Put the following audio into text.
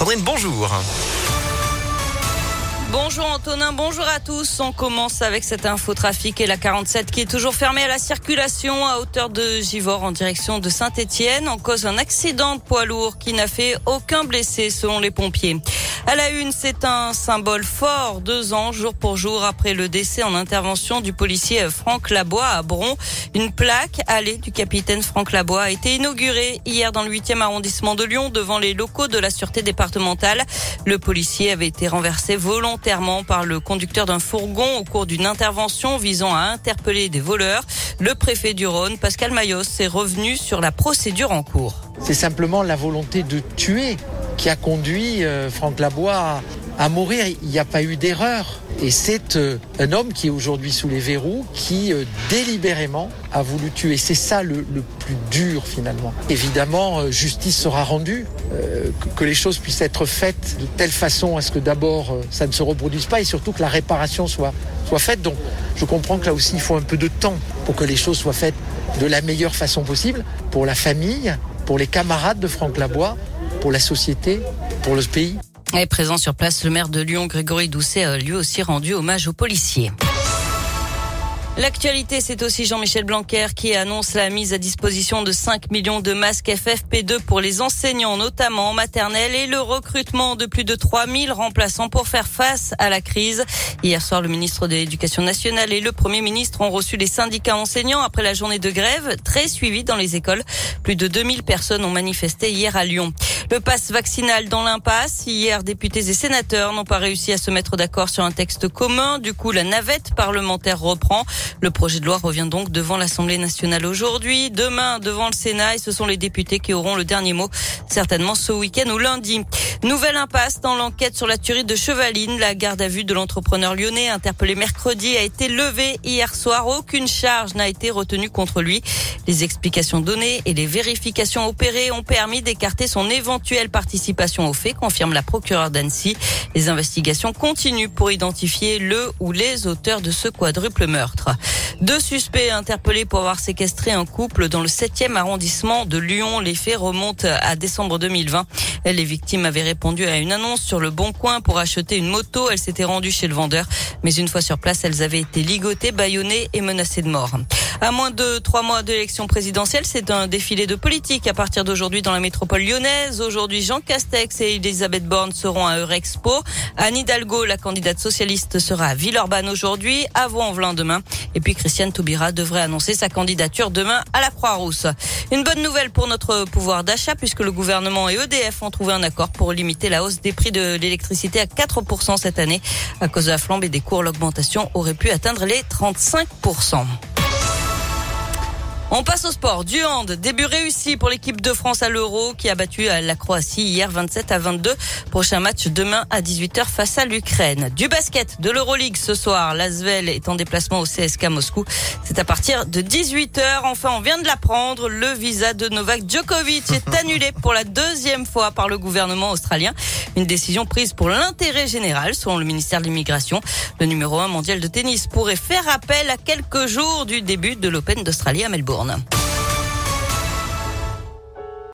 Sandrine, bonjour. Bonjour Antonin, bonjour à tous. On commence avec cette infotrafic et la 47 qui est toujours fermée à la circulation à hauteur de Givors en direction de Saint-Étienne en cause d'un accident de poids lourd qui n'a fait aucun blessé selon les pompiers. À la une, c'est un symbole fort, deux ans jour pour jour après le décès en intervention du policier Franck Labois à Bron. Une plaque allée du capitaine Franck Labois a été inaugurée hier dans le 8e arrondissement de Lyon devant les locaux de la sûreté départementale. Le policier avait été renversé volontairement par le conducteur d'un fourgon au cours d'une intervention visant à interpeller des voleurs. Le préfet du Rhône, Pascal Mayos, est revenu sur la procédure en cours. C'est simplement la volonté de tuer qui a conduit euh, Franck Labois à, mourir. Il n'y a pas eu d'erreur. Et c'est euh, un homme qui est aujourd'hui sous les verrous, qui euh, délibérément a voulu tuer. C'est ça le, plus dur finalement. Évidemment, justice sera rendue, que les choses puissent être faites de telle façon à ce que d'abord ça ne se reproduise pas et surtout que la réparation soit, soit faite. Donc je comprends que là aussi il faut un peu de temps pour que les choses soient faites de la meilleure façon possible pour la famille, pour les camarades de Franck Labois pour la société, pour le pays. Et présent sur place, le maire de Lyon, Grégory Doucet, a lui aussi rendu hommage aux policiers. L'actualité, c'est aussi Jean-Michel Blanquer qui annonce la mise à disposition de 5 millions de masques FFP2 pour les enseignants, notamment en maternelle, et le recrutement de plus de 3000 remplaçants pour faire face à la crise. Hier soir, le ministre de l'Éducation nationale et le Premier ministre ont reçu les syndicats enseignants après la journée de grève, très suivie dans les écoles. Plus de 2000 personnes ont manifesté hier à Lyon. Le passe vaccinal dans l'impasse. Hier, députés et sénateurs n'ont pas réussi à se mettre d'accord sur un texte commun. Du coup, la navette parlementaire reprend. Le projet de loi revient donc devant l'Assemblée nationale aujourd'hui, demain devant le Sénat et ce sont les députés qui auront le dernier mot, certainement ce week-end ou lundi. Nouvelle impasse dans l'enquête sur la tuerie de Chevaline. La garde à vue de l'entrepreneur lyonnais interpellé mercredi a été levée hier soir. Aucune charge n'a été retenue contre lui. Les explications données et les vérifications opérées ont permis d'écarter son éventuelle participation au fait, confirme la procureure d'Annecy. Les investigations continuent pour identifier le ou les auteurs de ce quadruple meurtre. Deux suspects interpellés pour avoir séquestré un couple dans le 7e arrondissement de Lyon. Les faits remontent à décembre 2020. Les victimes avaient répondu à une annonce sur le bon coin pour acheter une moto. Elles s'étaient rendues chez le vendeur. Mais une fois sur place, elles avaient été ligotées, bâillonnées et menacées de mort. À moins de trois mois de l'élection présidentielle, c'est un défilé de politique à partir d'aujourd'hui dans la métropole lyonnaise. Aujourd'hui, Jean Castex et Elisabeth Borne seront à Eurexpo. Anne Hidalgo, la candidate socialiste, sera à Villeurbanne aujourd'hui, à Vaux-en-Velin demain. Et puis Christiane Taubira devrait annoncer sa candidature demain à la Croix-Rousse. Une bonne nouvelle pour notre pouvoir d'achat puisque le gouvernement et EDF ont trouvé un accord pour limiter la hausse des prix de l'électricité à 4% cette année. À cause de la flambée des cours, l'augmentation aurait pu atteindre les 35%. On passe au sport. Du hand, début réussi pour l'équipe de France à l'Euro qui a battu la Croatie hier 27 à 22. Prochain match demain à 18h face à l'Ukraine. Du basket de l'Euroleague ce soir. L'Asvel est en déplacement au CSK Moscou. C'est à partir de 18h. Enfin, on vient de l'apprendre. Le visa de Novak Djokovic est annulé pour la deuxième fois par le gouvernement australien. Une décision prise pour l'intérêt général selon le ministère de l'Immigration. Le numéro un mondial de tennis pourrait faire appel à quelques jours du début de l'Open d'Australie à Melbourne. telefonen.